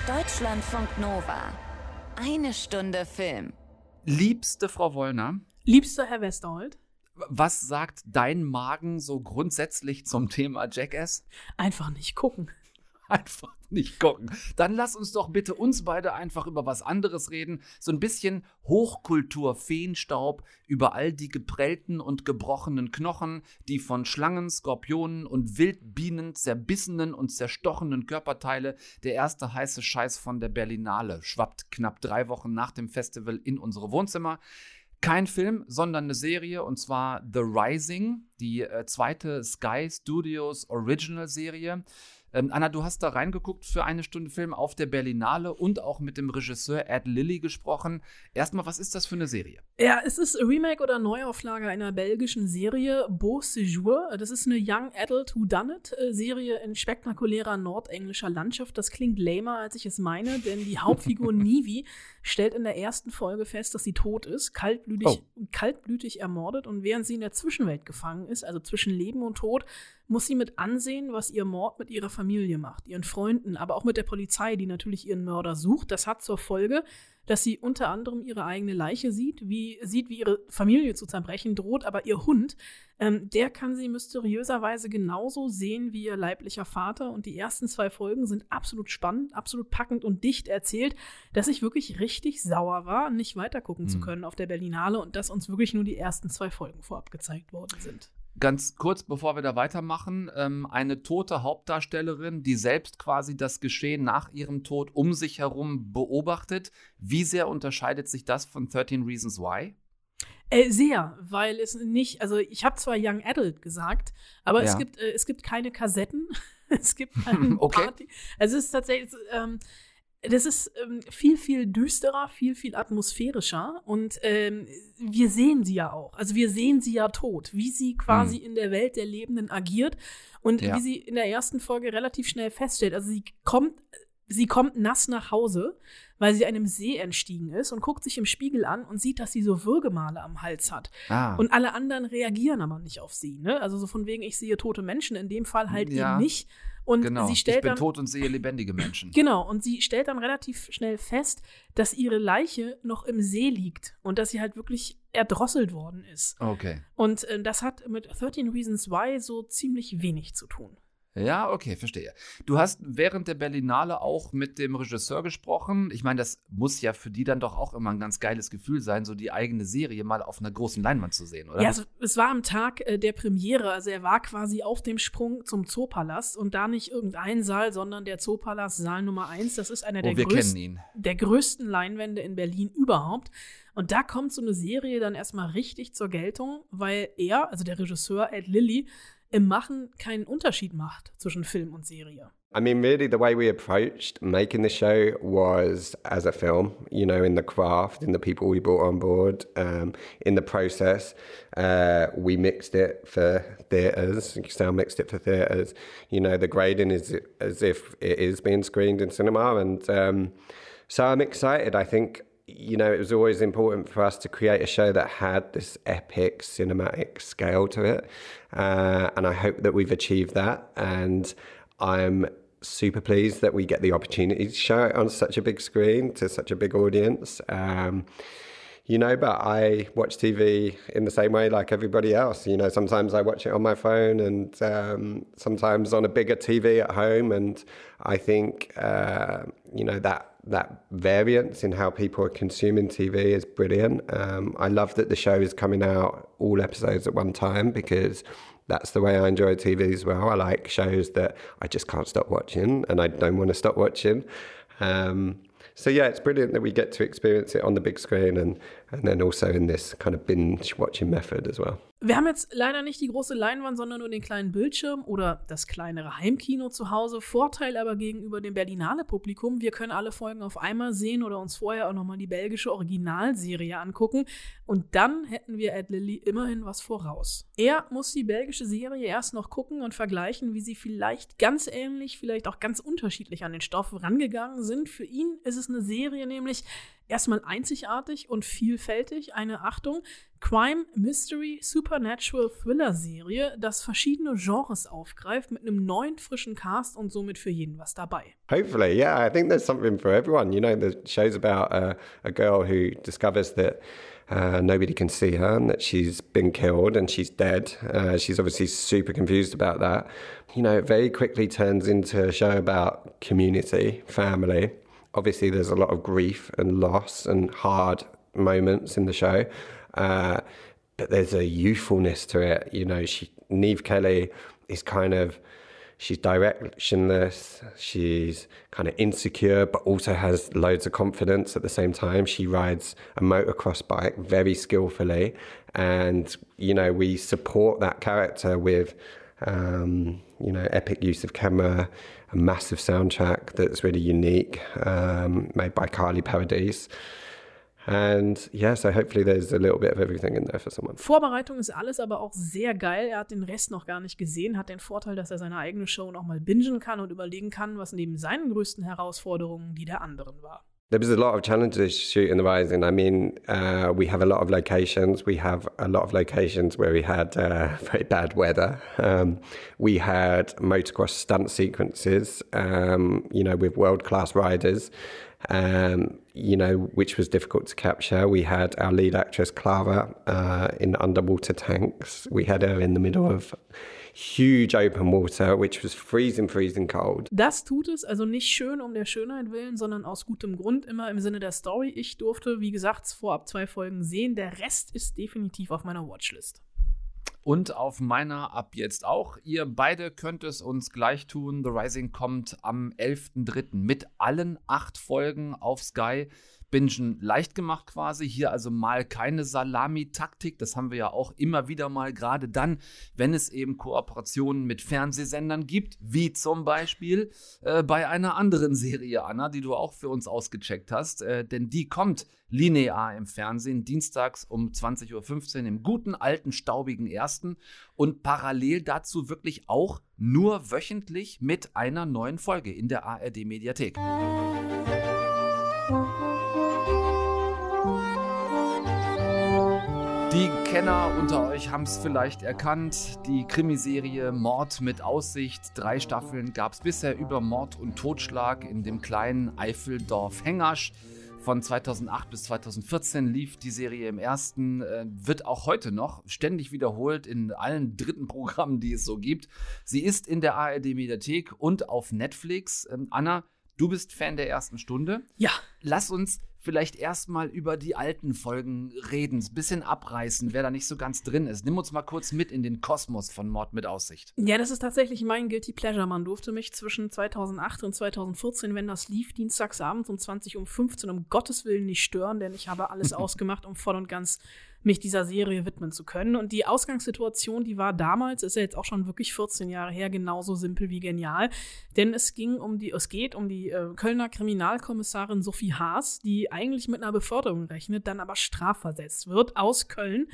Deutschlandfunk Nova. Eine Stunde Film. Liebste Frau Wollner, Liebster Herr Westerholt, was sagt dein Magen so grundsätzlich zum Thema Jackass? einfach nicht gucken. [laughs] Einfach nicht gucken. Dann lass uns doch bitte uns beide einfach über was anderes reden. So ein bisschen Hochkultur, Feenstaub über all die geprellten und gebrochenen Knochen, die von Schlangen, Skorpionen und Wildbienen zerbissenen und zerstochenen Körperteile. Der erste heiße Scheiß von der Berlinale schwappt knapp drei Wochen nach dem Festival in unsere Wohnzimmer. Kein Film, sondern eine Serie und zwar The Rising, die äh, zweite Sky Studios Original Serie. Ähm, Anna, du hast da reingeguckt für eine Stunde Film auf der Berlinale und auch mit dem Regisseur Ed Lilly gesprochen. Erstmal, was ist das für eine Serie? Ja, es ist Remake oder Neuauflage einer belgischen Serie, Beau Séjour. Das ist eine Young Adult Whodunit-Serie in spektakulärer nordenglischer Landschaft. Das klingt lamer, als ich es meine, denn die Hauptfigur [laughs] Nivi stellt in der ersten Folge fest, dass sie tot ist, kaltblütig, kaltblütig ermordet und während sie in der Zwischenwelt gefangen ist, also zwischen Leben und Tod, muss sie mit ansehen, was ihr Mord mit ihrer Familie macht, ihren Freunden, aber auch mit der Polizei, die natürlich ihren Mörder sucht. Das hat zur Folge, dass sie unter anderem ihre eigene Leiche sieht, wie sieht, wie ihre Familie zu zerbrechen droht, aber ihr Hund, ähm, der kann sie mysteriöserweise genauso sehen wie ihr leiblicher Vater. Und die ersten zwei Folgen sind absolut spannend, absolut packend und dicht erzählt, dass ich wirklich richtig sauer war, nicht weitergucken zu können auf der Berlinale und dass uns wirklich nur die ersten zwei Folgen vorab gezeigt worden sind. Ganz kurz, bevor wir da weitermachen, ähm, eine tote Hauptdarstellerin, die selbst quasi das Geschehen nach ihrem Tod um sich herum beobachtet. Wie sehr unterscheidet sich das von 13 Reasons Why? Äh, sehr, weil es nicht, also ich habe zwar Young Adult gesagt, aber es Ja. gibt äh, es gibt keine Kassetten, [laughs] es gibt [laughs] keine Okay. Party. Also es ist tatsächlich, ähm, das ist ähm, viel, viel düsterer, viel, viel atmosphärischer und ähm, wir sehen sie ja auch. Also wir sehen sie ja tot, wie sie quasi in der Welt der Lebenden agiert und Ja. wie sie in der ersten Folge relativ schnell feststellt. Also sie kommt, sie kommt nass nach Hause, weil sie einem See entstiegen ist und guckt sich im Spiegel an und sieht, dass sie so Würgemale am Hals hat. Ah. Und alle anderen reagieren aber nicht auf sie. Ne? Also so von wegen, ich sehe tote Menschen, in dem Fall halt Ja. eben nicht. Und genau. sie ich stellt bin dann, tot und sehe lebendige Menschen. [clears throat] Genau, und sie stellt dann relativ schnell fest, dass ihre Leiche noch im See liegt und dass sie halt wirklich erdrosselt worden ist. Okay. Und äh, das hat mit 13 Reasons Why so ziemlich wenig zu tun. Ja, okay, verstehe. Du hast während der Berlinale auch mit dem Regisseur gesprochen. Ich meine, das muss ja für die dann doch auch immer ein ganz geiles Gefühl sein, so die eigene Serie mal auf einer großen Leinwand zu sehen, oder? Ja, also, es war am Tag äh, der Premiere. Also er war quasi auf dem Sprung zum Zoopalast und da nicht irgendein Saal, sondern der Zoopalast Saal Nummer 1. Das ist einer Oh, der, wir größten, der größten Leinwände in Berlin überhaupt. Und da kommt so eine Serie dann erstmal richtig zur Geltung, weil er, also der Regisseur Ed Lilly, im Machen keinen Unterschied macht zwischen Film und Serie. I mean, really, the way we approached making the show was as a film, you know, in the craft, in the people we brought on board, um, in the process. Uh, we mixed it for theatres, sound mixed it for theatres. You know, the grading is as if it is being screened in cinema. And um, so I'm excited. I think, you know, it was always important for us to create a show that had this epic cinematic scale to it. Uh, and I hope that we've achieved that. And I'm super pleased that we get the opportunity to show it on such a big screen to such a big audience. Um, you know, but I watch TV in the same way like everybody else. You know, sometimes I watch it on my phone and um, sometimes on a bigger TV at home. And I think, uh, you know, that that variance in how people are consuming TV is brilliant. Um, I love that the show is coming out all episodes at one time because that's the way I enjoy TV as well. I like shows that I just can't stop watching and I don't want to stop watching. Um, so yeah, it's brilliant that we get to experience it on the big screen and, and then also in this kind of binge watching method as well. Wir haben jetzt leider nicht die große Leinwand, sondern nur den kleinen Bildschirm oder das kleinere Heimkino zu Hause. Vorteil aber gegenüber dem Berlinale Publikum, wir können alle Folgen auf einmal sehen oder uns vorher auch nochmal die belgische Originalserie angucken. Und dann hätten wir Ed Lilly immerhin was voraus. Er muss die belgische Serie erst noch gucken und vergleichen, wie sie vielleicht ganz ähnlich, vielleicht auch ganz unterschiedlich an den Stoff rangegangen sind. Für ihn ist es eine Serie nämlich erstmal einzigartig und vielfältig. Eine Achtung, Crime, Mystery, Supernatural Thriller Serie, das verschiedene Genres aufgreift mit einem neuen frischen Cast und somit für jeden was dabei. Hopefully, yeah, I think there's something for everyone. You know, the show's about uh, a girl who discovers that uh, nobody can see her and that she's been killed and she's dead. Uh, she's obviously super confused about that. You know, it very quickly turns into a show about community, family. Obviously, there's a lot of grief and loss and hard moments in the show. Uh, but there's a youthfulness to it. You know, she Neve Kelly is kind of she's directionless, she's kind of insecure, but also has loads of confidence at the same time. She rides a motocross bike very skillfully, and you know we support that character with. Um, you know, epic use of camera, a massive soundtrack that's really unique, um, made by Carly Paradise. And yeah, so hopefully there's a little bit of everything in there for someone. Vorbereitung ist alles aber auch sehr geil. Er hat den Rest noch gar nicht gesehen, hat den Vorteil, dass er seine eigene Show noch mal bingen kann und überlegen kann, was neben seinen größten Herausforderungen die der anderen war. There was a lot of challenges shooting the Rising. I mean, uh, we have a lot of locations. We have a lot of locations where we had uh, [laughs] very bad weather. Um, we had motocross stunt sequences, um, you know, with world class riders, um, you know, which was difficult to capture. We had our lead actress, Clara, uh, in underwater tanks. We had her in the middle of huge open water, which was freezing, freezing cold. Das tut es also nicht schön um der Schönheit willen, sondern aus gutem Grund, immer im Sinne der Story. Ich durfte, wie gesagt, vorab zwei Folgen sehen. Der Rest ist definitiv auf meiner Watchlist. Und auf meiner ab jetzt auch. Ihr beide könnt es uns gleich tun. The Rising kommt am 11.03. mit allen acht Folgen auf Sky. Bingen leicht gemacht quasi. Hier also mal keine Salami-Taktik. Das haben wir ja auch immer wieder mal, gerade dann, wenn es eben Kooperationen mit Fernsehsendern gibt, wie zum Beispiel äh, bei einer anderen Serie, Anna, die du auch für uns ausgecheckt hast. Äh, denn die kommt linear im Fernsehen, dienstags um 20.15 Uhr im guten alten staubigen ersten und parallel dazu wirklich auch nur wöchentlich mit einer neuen Folge in der ARD Mediathek. Kenner unter euch haben es vielleicht erkannt. Die Krimiserie Mord mit Aussicht. Drei Staffeln gab es bisher über Mord und Totschlag in dem kleinen Eifeldorf Hengasch. Von 2008 bis 2014 lief die Serie im ersten, äh, wird auch heute noch ständig wiederholt in allen dritten Programmen, die es so gibt. Sie ist in der ARD Mediathek und auf Netflix. Ähm, Anna, du bist Fan der ersten Stunde. Ja. Lass uns vielleicht erstmal über die alten Folgen reden, ein bisschen abreißen, wer da nicht so ganz drin ist. Nimm uns mal kurz mit in den Kosmos von Mord mit Aussicht. Ja, das ist tatsächlich mein Guilty Pleasure. Man durfte mich zwischen 2008 und 2014, wenn das lief, dienstagsabends um 20 um 15 um Gottes Willen nicht stören, denn ich habe alles [laughs] ausgemacht, um voll und ganz mich dieser Serie widmen zu können. Und die Ausgangssituation, die war damals, ist ja jetzt auch schon wirklich 14 Jahre her, genauso simpel wie genial. Denn es ging um die, es geht um die äh, Kölner Kriminalkommissarin Sophie Haas, die eigentlich mit einer Beförderung rechnet, dann aber strafversetzt wird aus Köln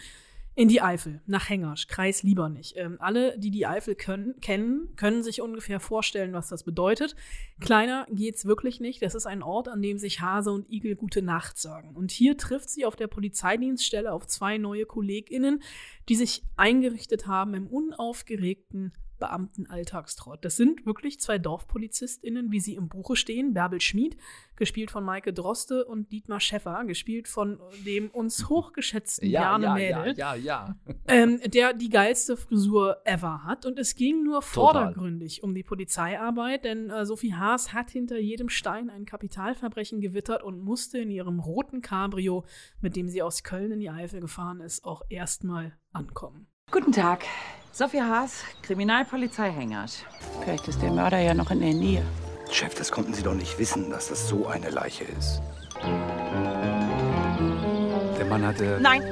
in die Eifel, nach Hengersch, Kreis Liebernich. Ähm, alle, die die Eifel können, kennen, können sich ungefähr vorstellen, was das bedeutet. Kleiner geht's wirklich nicht. Das ist ein Ort, an dem sich Hase und Igel gute Nacht sagen. Und hier trifft sie auf der Polizeidienststelle auf zwei neue KollegInnen, die sich eingerichtet haben im unaufgeregten Beamten-Alltagstrott. Das sind wirklich zwei DorfpolizistInnen, wie sie im Buche stehen. Bärbel Schmid, gespielt von Maike Droste, und Dietmar Schäffer, gespielt von dem uns hochgeschätzten Ja, Bjarne ja, Mädel ja, ja, ja. ähm, der die geilste Frisur ever hat. Und es ging nur vordergründig um die Polizeiarbeit, denn äh, Sophie Haas hat hinter jedem Stein ein Kapitalverbrechen gewittert und musste in ihrem roten Cabrio, mit dem sie aus Köln in die Eifel gefahren ist, auch erstmal ankommen. Guten Tag. Sophie Haas, Kriminalpolizei Hengersch. Vielleicht ist der Mörder ja noch in der Nähe. Chef, das konnten Sie doch nicht wissen, dass das so eine Leiche ist. Der Mann hatte. Nein.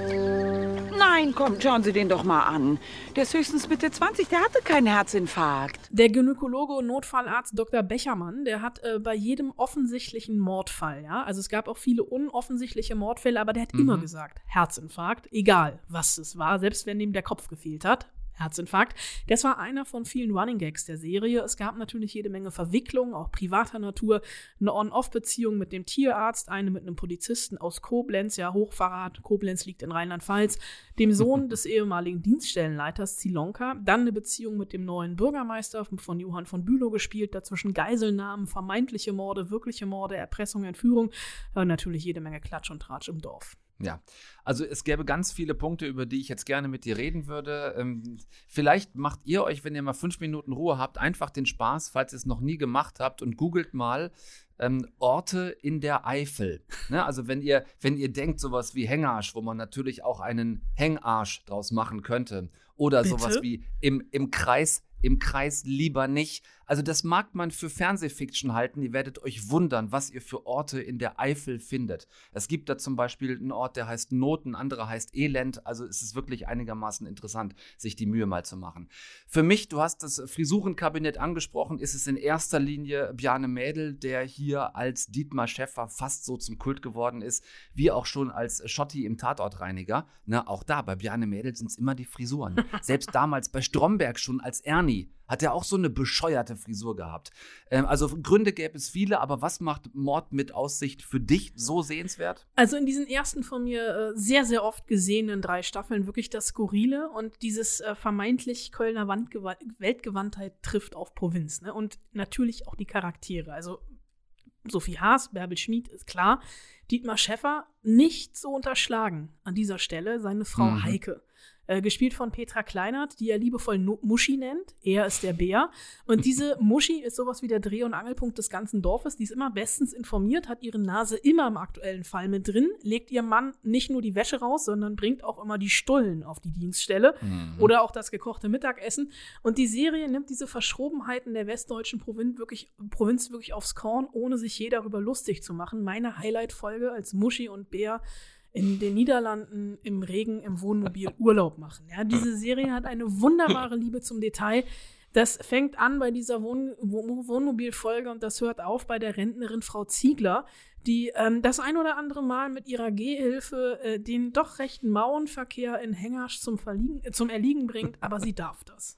Nein, komm, schauen Sie den doch mal an. Der ist höchstens Mitte 20, der hatte keinen Herzinfarkt. Der Gynäkologe und Notfallarzt Dr. Bechermann, der hat äh, bei jedem offensichtlichen Mordfall, ja, also es gab auch viele unoffensichtliche Mordfälle, aber der hat immer Mhm. gesagt, Herzinfarkt, egal was es war, selbst wenn ihm der Kopf gefehlt hat. Herzinfarkt. Das war einer von vielen Running Gags der Serie. Es gab natürlich jede Menge Verwicklungen, auch privater Natur. Eine On-Off-Beziehung mit dem Tierarzt, eine mit einem Polizisten aus Koblenz, ja, Hochverrat. Koblenz liegt in Rheinland-Pfalz. Dem Sohn [laughs] des ehemaligen Dienststellenleiters Zilonka. Dann eine Beziehung mit dem neuen Bürgermeister von Johann von Bülow gespielt. Dazwischen Geiselnahmen, vermeintliche Morde, wirkliche Morde, Erpressung, Entführung. Und natürlich jede Menge Klatsch und Tratsch im Dorf. Ja, also es gäbe ganz viele Punkte, über die ich jetzt gerne mit dir reden würde. Ähm, vielleicht macht ihr euch, wenn ihr mal fünf Minuten Ruhe habt, einfach den Spaß, falls ihr es noch nie gemacht habt, und googelt mal ähm, Orte in der Eifel. Ne? Also wenn ihr, wenn ihr denkt, sowas wie Hängarsch, wo man natürlich auch einen Hängarsch draus machen könnte, oder Bitte? sowas wie im, im Kreis im Kreis lieber nicht. Also das mag man für Fernsehfiction halten. Ihr werdet euch wundern, was ihr für Orte in der Eifel findet. Es gibt da zum Beispiel einen Ort, der heißt Not, ein anderer heißt Elend. Also es ist wirklich einigermaßen interessant, sich die Mühe mal zu machen. Für mich, du hast das Frisurenkabinett angesprochen, ist es in erster Linie Bjarne Mädel, der hier als Dietmar Schäffer fast so zum Kult geworden ist, wie auch schon als Schotti im Tatortreiniger. Na, auch da, bei Bjarne Mädel sind es immer die Frisuren. [laughs] Selbst damals bei Stromberg schon als Ernie hat er auch so eine bescheuerte Frisur gehabt. Ähm, also Gründe gäbe es viele, aber was macht Mord mit Aussicht für dich so sehenswert? Also in diesen ersten von mir äh, sehr, sehr oft gesehenen drei Staffeln wirklich das Skurrile und dieses äh, vermeintlich Kölner Wandgewa Weltgewandtheit trifft auf Provinz. Ne? Und natürlich auch die Charaktere. Also Sophie Haas, Bärbel Schmid ist klar. Dietmar Schäffer nicht zu unterschlagen an dieser Stelle, seine Frau Mhm. Heike. Äh, gespielt von Petra Kleinert, die er liebevoll Nu- Muschi nennt. Er ist der Bär. Und [laughs] diese Muschi ist sowas wie der Dreh- und Angelpunkt des ganzen Dorfes. Die ist immer bestens informiert, hat ihre Nase immer im aktuellen Fall mit drin, legt ihrem Mann nicht nur die Wäsche raus, sondern bringt auch immer die Stullen auf die Dienststelle Mhm. oder auch das gekochte Mittagessen. Und die Serie nimmt diese Verschrobenheiten der westdeutschen Provinz wirklich, Provinz wirklich aufs Korn, ohne sich je darüber lustig zu machen. Meine Highlight-Folge als Muschi und Bär in den Niederlanden im Regen im Wohnmobil Urlaub machen. Ja, diese Serie hat eine wunderbare Liebe zum Detail. Das fängt an bei dieser Wohn Wo- Wohnmobilfolge und das hört auf bei der Rentnerin Frau Ziegler, die ähm, das ein oder andere Mal mit ihrer Gehhilfe äh, den doch rechten Mauernverkehr in Hengersch zum, äh, zum Erliegen bringt, aber sie darf das.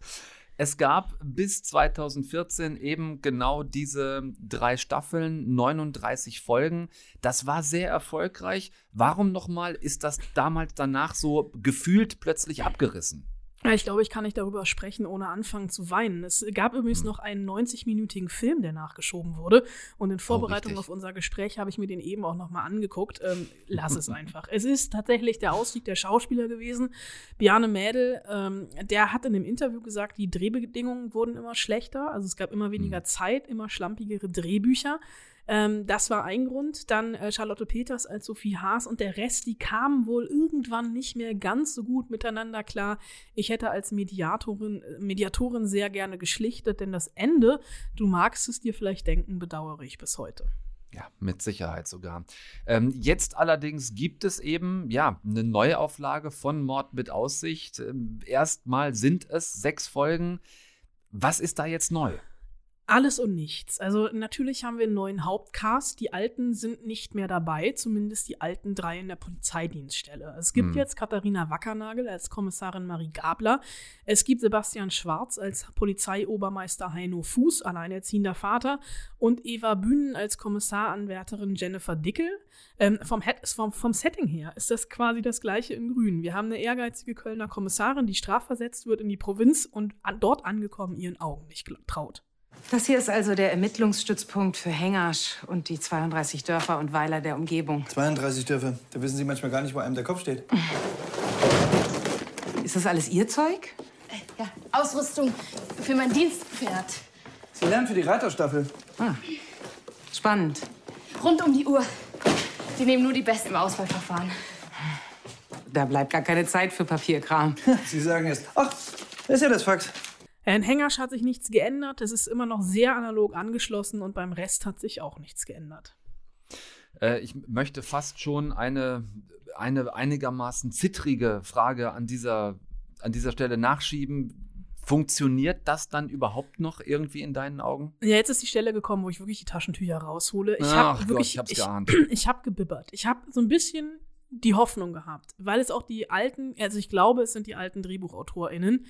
Es gab bis 2014 eben genau diese drei Staffeln, 39 Folgen. Das war sehr erfolgreich. Warum nochmal ist das damals danach so gefühlt plötzlich abgerissen? Ich glaube, ich kann nicht darüber sprechen, ohne anfangen zu weinen. Es gab übrigens Hm. noch einen 90-minütigen Film, der nachgeschoben wurde. Und in Vorbereitung richtig. auf unser Gespräch habe ich mir den eben auch nochmal angeguckt. Ähm, lass es [laughs] einfach. Es ist tatsächlich der Ausstieg der Schauspieler gewesen. Bjarne Mädel, ähm, der hat in dem Interview gesagt, die Drehbedingungen wurden immer schlechter. Also es gab immer weniger Zeit, immer schlampigere Drehbücher. Ähm, das war ein Grund. Dann äh, Charlotte Peters als Sophie Haas und der Rest, die kamen wohl irgendwann nicht mehr ganz so gut miteinander klar. Ich hätte als Mediatorin, äh, Mediatorin sehr gerne geschlichtet, denn das Ende, du magst es dir vielleicht denken, bedauere ich bis heute. Ja, mit Sicherheit sogar. Ähm, jetzt allerdings gibt es eben ja eine Neuauflage von Mord mit Aussicht. Ähm, erstmal sind es sechs Folgen. Was ist da jetzt neu? Alles und nichts. Also natürlich haben wir einen neuen Hauptcast. Die alten sind nicht mehr dabei, zumindest die alten drei in der Polizeidienststelle. Es gibt Hm. jetzt Katharina Wackernagel als Kommissarin Marie Gabler. Es gibt Sebastian Schwarz als Polizeiobermeister Heino Fuß, alleinerziehender Vater. Und Eva Bühnen als Kommissaranwärterin Jennifer Dickel. Ähm, vom, Het- vom, vom Setting her ist das quasi das gleiche in Grün. Wir haben eine ehrgeizige Kölner Kommissarin, die strafversetzt wird in die Provinz und an, dort angekommen ihren Augen nicht traut. Das hier ist also der Ermittlungsstützpunkt für Hengersch und die 32 Dörfer und Weiler der Umgebung. 32 Dörfer. Da wissen Sie manchmal gar nicht, wo einem der Kopf steht. [laughs] Ist das alles Ihr Zeug? Ja, Ausrüstung für mein Dienstpferd. Sie lernen für die Reiterstaffel. Ah, spannend. Rund um die Uhr. Die nehmen nur die Besten im Auswahlverfahren. Da bleibt gar keine Zeit für Papierkram. [laughs] Sie sagen es. Ach, da ist ja das Fax. In Hengersch hat sich nichts geändert. Es ist immer noch sehr analog angeschlossen und beim Rest hat sich auch nichts geändert. Äh, ich möchte fast schon eine, eine einigermaßen zittrige Frage an dieser, an dieser Stelle nachschieben. Funktioniert das dann überhaupt noch irgendwie in deinen Augen? Ja, jetzt ist die Stelle gekommen, wo ich wirklich die Taschentücher raushole. Ich Ach habe Gott, wirklich, ich hab's ich, geahnt. [clears throat] ich habe gebibbert. Ich habe so ein bisschen die Hoffnung gehabt, weil es auch die alten, also ich glaube, es sind die alten DrehbuchautorInnen,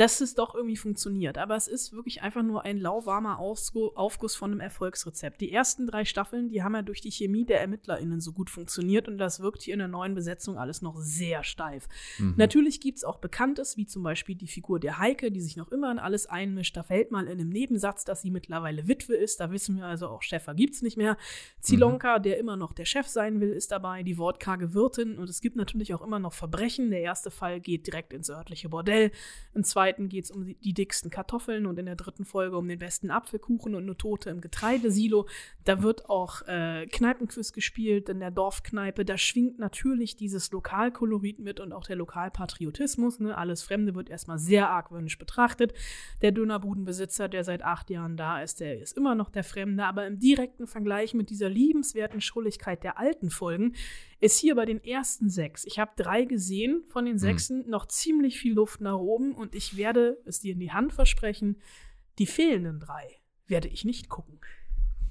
dass es doch irgendwie funktioniert. Aber es ist wirklich einfach nur ein lauwarmer Aufguss von einem Erfolgsrezept. Die ersten drei Staffeln, die haben ja durch die Chemie der ErmittlerInnen so gut funktioniert und das wirkt hier in der neuen Besetzung alles noch sehr steif. Mhm. Natürlich gibt es auch Bekanntes, wie zum Beispiel die Figur der Heike, die sich noch immer in alles einmischt. Da fällt mal in einem Nebensatz, dass sie mittlerweile Witwe ist. Da wissen wir also auch, Steffer gibt's nicht mehr. Zilonka, der immer noch der Chef sein will, ist dabei. Die wortkarge Wirtin. Und es gibt natürlich auch immer noch Verbrechen. Der erste Fall geht direkt ins örtliche Bordell. Im zweiten geht es um die, die dicksten Kartoffeln und in der dritten Folge um den besten Apfelkuchen und eine Tote im Getreidesilo. Da wird auch äh, Kneipenquiz gespielt in der Dorfkneipe. Da schwingt natürlich dieses Lokalkolorit mit und auch der Lokalpatriotismus. Ne? Alles Fremde wird erstmal sehr argwöhnisch betrachtet. Der Dönerbudenbesitzer, der seit acht Jahren da ist, der ist immer noch der Fremde. Aber im direkten Vergleich mit dieser liebenswerten Schrulligkeit der alten Folgen ist hier bei den ersten sechs, ich habe drei gesehen, von den sechsen noch ziemlich viel Luft nach oben und ich werde es dir in die Hand versprechen, die fehlenden drei werde ich nicht gucken.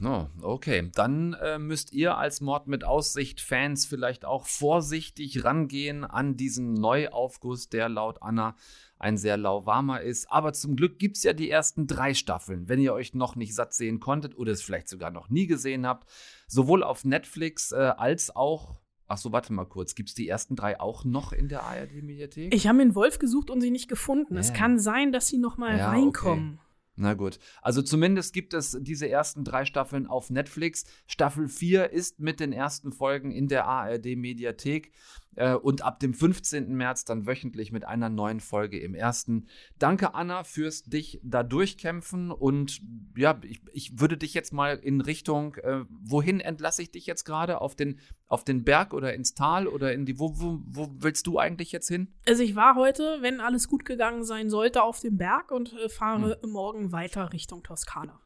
No, okay. Dann äh, müsst ihr als Mord mit Aussicht-Fans vielleicht auch vorsichtig rangehen an diesen Neuaufguss, der laut Anna ein sehr lauwarmer ist. Aber zum Glück gibt es ja die ersten drei Staffeln, wenn ihr euch noch nicht satt sehen konntet oder es vielleicht sogar noch nie gesehen habt. Sowohl auf Netflix äh, als auch. Ach so, warte mal kurz. Gibt es die ersten drei auch noch in der ARD-Mediathek? Ich habe den Wolf gesucht und sie nicht gefunden. Es Ja. kann sein, dass sie noch mal Ja, reinkommen. okay. Na gut. Also zumindest gibt es diese ersten drei Staffeln auf Netflix. Staffel 4 ist mit den ersten Folgen in der ARD-Mediathek äh, und ab dem 15. März dann wöchentlich mit einer neuen Folge im ersten. Danke, Anna, fürs dich da durchkämpfen und ja, ich, ich würde dich jetzt mal in Richtung, äh, wohin entlasse ich dich jetzt gerade? Auf den, auf den Berg oder ins Tal oder in die, wo, wo, wo willst du eigentlich jetzt hin? Also ich war heute, wenn alles gut gegangen sein sollte, auf dem Berg und äh, fahre Hm. morgen weiter Richtung Toskana.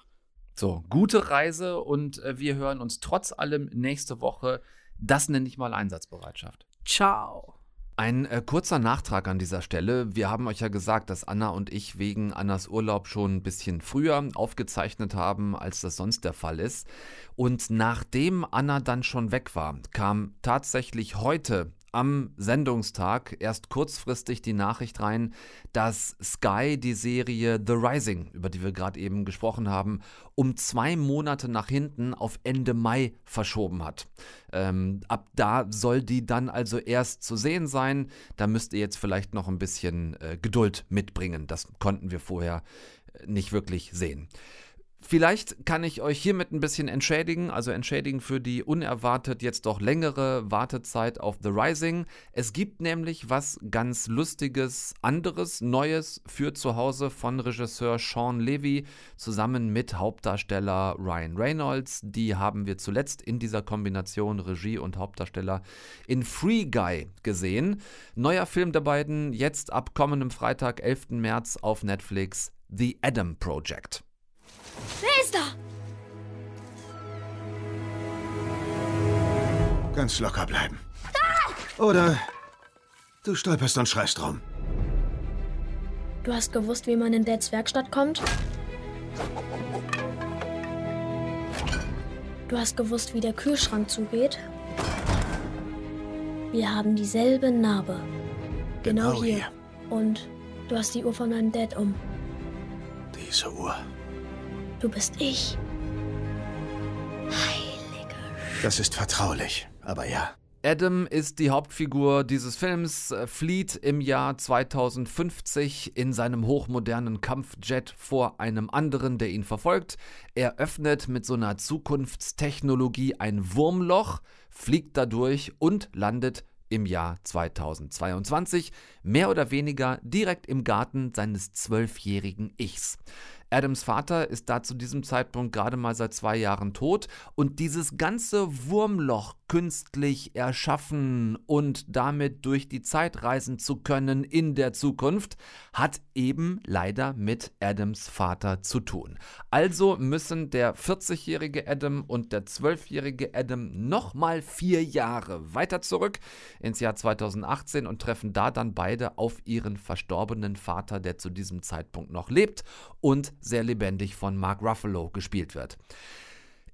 So, gute Reise und äh, wir hören uns trotz allem nächste Woche. Das nenne ich mal Einsatzbereitschaft. Ciao. Ein äh, kurzer Nachtrag an dieser Stelle. Wir haben euch ja gesagt, dass Anna und ich wegen Annas Urlaub schon ein bisschen früher aufgezeichnet haben, als das sonst der Fall ist. Und nachdem Anna dann schon weg war, kam tatsächlich heute am Sendungstag erst kurzfristig die Nachricht rein, dass Sky die Serie The Rising, über die wir gerade eben gesprochen haben, um zwei Monate nach hinten auf Ende Mai verschoben hat. Ähm, ab da soll die dann also erst zu sehen sein. Da müsst ihr jetzt vielleicht noch ein bisschen äh, Geduld mitbringen. Das konnten wir vorher äh, nicht wirklich sehen. Vielleicht kann ich euch hiermit ein bisschen entschädigen, also entschädigen für die unerwartet jetzt doch längere Wartezeit auf The Rising. Es gibt nämlich was ganz Lustiges, anderes, Neues für zu Hause von Regisseur Sean Levy zusammen mit Hauptdarsteller Ryan Reynolds. Die haben wir zuletzt in dieser Kombination Regie und Hauptdarsteller in Free Guy gesehen. Neuer Film der beiden, jetzt ab kommendem Freitag, 11. März auf Netflix, The Adam Project. Wer ist da? Ganz locker bleiben. Oder du stolperst und schreist rum. Du hast gewusst, wie man in Dads Werkstatt kommt? Du hast gewusst, wie der Kühlschrank zugeht? Wir haben dieselbe Narbe. Genau, Genau hier. hier. Und du hast die Uhr von meinem Dad um. Diese Uhr. Du bist ich. Das ist vertraulich, aber ja. Adam ist die Hauptfigur dieses Films, flieht im Jahr 2050 in seinem hochmodernen Kampfjet vor einem anderen, der ihn verfolgt. Er öffnet mit so einer Zukunftstechnologie ein Wurmloch, fliegt dadurch und landet im Jahr 2022, mehr oder weniger direkt im Garten seines zwölfjährigen Ichs. Adams Vater ist da zu diesem Zeitpunkt gerade mal seit zwei Jahren tot und dieses ganze Wurmloch künstlich erschaffen und damit durch die Zeit reisen zu können in der Zukunft, hat eben leider mit Adams Vater zu tun. Also müssen der 40-jährige Adam und der 12-jährige Adam nochmal vier Jahre weiter zurück ins Jahr 2018 und treffen da dann beide auf ihren verstorbenen Vater, der zu diesem Zeitpunkt noch lebt und sehr lebendig von Mark Ruffalo gespielt wird.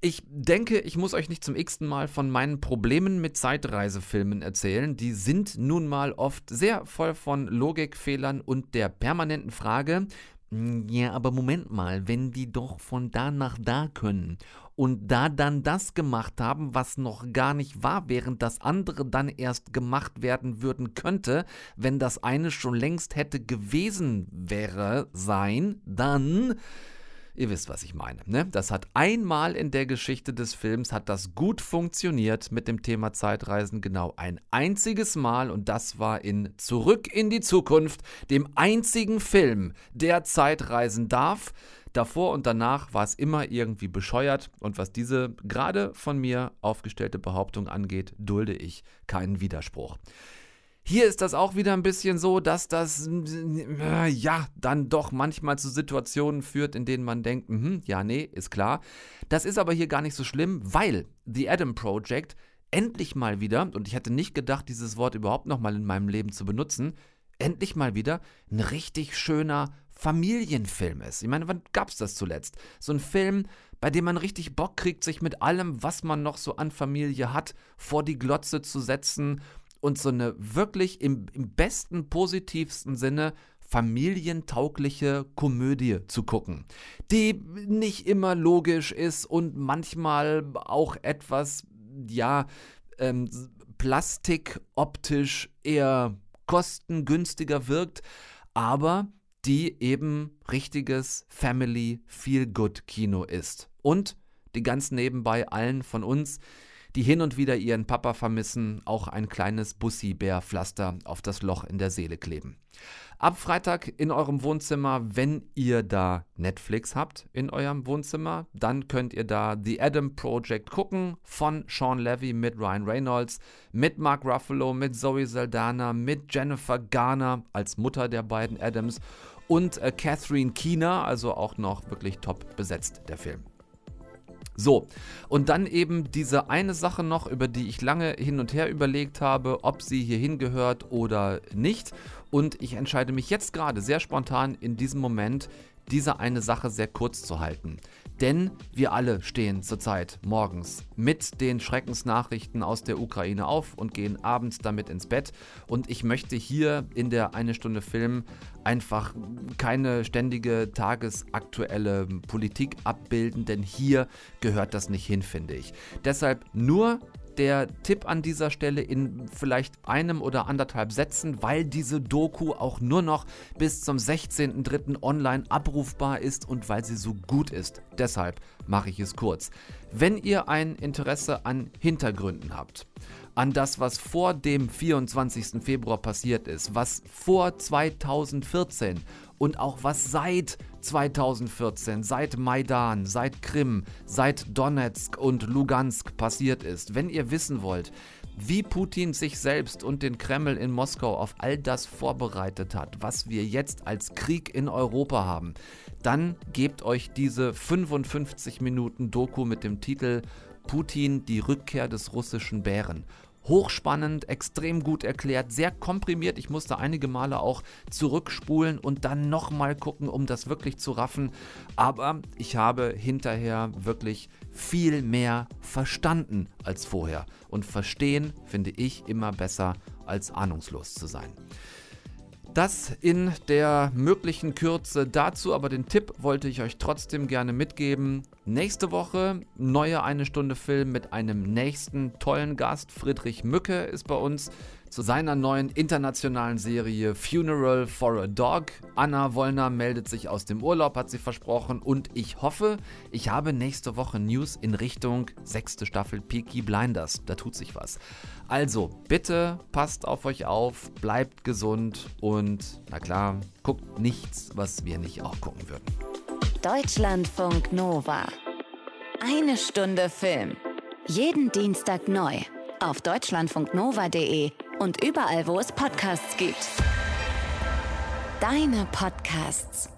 Ich denke, ich muss euch nicht zum x-ten Mal von meinen Problemen mit Zeitreisefilmen erzählen. Die sind nun mal oft sehr voll von Logikfehlern und der permanenten Frage, "Hm, ja, aber Moment mal, wenn die doch von da nach da können und da dann das gemacht haben, was noch gar nicht war, während das andere dann erst gemacht werden würden könnte, wenn das eine schon längst hätte gewesen wäre sein, dann Ihr wisst, was ich meine. Ne? Das hat einmal in der Geschichte des Films hat das gut funktioniert mit dem Thema Zeitreisen. Genau ein einziges Mal und das war in Zurück in die Zukunft, dem einzigen Film, der Zeitreisen darf. Davor und danach war es immer irgendwie bescheuert und was diese gerade von mir aufgestellte Behauptung angeht, dulde ich keinen Widerspruch. Hier ist das auch wieder ein bisschen so, dass das äh, ja dann doch manchmal zu Situationen führt, in denen man denkt, mhm, ja, nee, ist klar. Das ist aber hier gar nicht so schlimm, weil The Adam Project endlich mal wieder, und ich hatte nicht gedacht, dieses Wort überhaupt nochmal in meinem Leben zu benutzen, endlich mal wieder ein richtig schöner Familienfilm ist. Ich meine, wann gab's das zuletzt? So ein Film, bei dem man richtig Bock kriegt, sich mit allem, was man noch so an Familie hat, vor die Glotze zu setzen und so eine wirklich im, im besten, positivsten Sinne familientaugliche Komödie zu gucken, die nicht immer logisch ist und manchmal auch etwas, ja, ähm, plastikoptisch eher kostengünstiger wirkt, aber die eben richtiges Family Feel Good Kino ist. Und die ganz nebenbei allen von uns, die hin und wieder ihren Papa vermissen, auch ein kleines Bussi-Bär-Pflaster auf das Loch in der Seele kleben. Ab Freitag in eurem Wohnzimmer, wenn ihr da Netflix habt in eurem Wohnzimmer, dann könnt ihr da The Adam Project gucken von Sean Levy mit Ryan Reynolds, mit Mark Ruffalo, mit Zoe Saldana, mit Jennifer Garner als Mutter der beiden Adams und äh, Catherine Keener, also auch noch wirklich top besetzt der Film. So, und dann eben diese eine Sache noch, über die ich lange hin und her überlegt habe, ob sie hier hingehört oder nicht. Und ich entscheide mich jetzt gerade sehr spontan in diesem Moment, diese eine Sache sehr kurz zu halten. Denn wir alle stehen zurzeit morgens mit den Schreckensnachrichten aus der Ukraine auf und gehen abends damit ins Bett. Und ich möchte hier in der eine Stunde Film einfach keine ständige tagesaktuelle Politik abbilden, denn hier gehört das nicht hin, finde ich. Deshalb nur der Tipp an dieser Stelle in vielleicht einem oder anderthalb Sätzen, weil diese Doku auch nur noch bis zum 16.03. online abrufbar ist und weil sie so gut ist. Deshalb mache ich es kurz. Wenn ihr ein Interesse an Hintergründen habt, an das, was vor dem 24. Februar passiert ist, was vor 2014 und auch was seit 2014, seit Maidan, seit Krim, seit Donetsk und Lugansk passiert ist. Wenn ihr wissen wollt, wie Putin sich selbst und den Kreml in Moskau auf all das vorbereitet hat, was wir jetzt als Krieg in Europa haben, dann gebt euch diese 55 Minuten Doku mit dem Titel Putin, die Rückkehr des russischen Bären hochspannend, extrem gut erklärt, sehr komprimiert. Ich musste einige Male auch zurückspulen und dann nochmal gucken, um das wirklich zu raffen. Aber ich habe hinterher wirklich viel mehr verstanden als vorher. Und verstehen finde ich immer besser als ahnungslos zu sein. Das in der möglichen Kürze dazu, aber den Tipp wollte ich euch trotzdem gerne mitgeben. Nächste Woche neue eine Stunde Film mit einem nächsten tollen Gast. Friedrich Mücke ist bei uns zu seiner neuen internationalen Serie Funeral for a Dog. Anna Wollner meldet sich aus dem Urlaub, hat sie versprochen. Und ich hoffe, ich habe nächste Woche News in Richtung sechste Staffel Peaky Blinders. Da tut sich was. Also, bitte passt auf euch auf, bleibt gesund und, na klar, guckt nichts, was wir nicht auch gucken würden. Deutschlandfunk Nova. Eine Stunde Film. Jeden Dienstag neu. Auf deutschlandfunknova.de und überall, wo es Podcasts gibt. Deine Podcasts.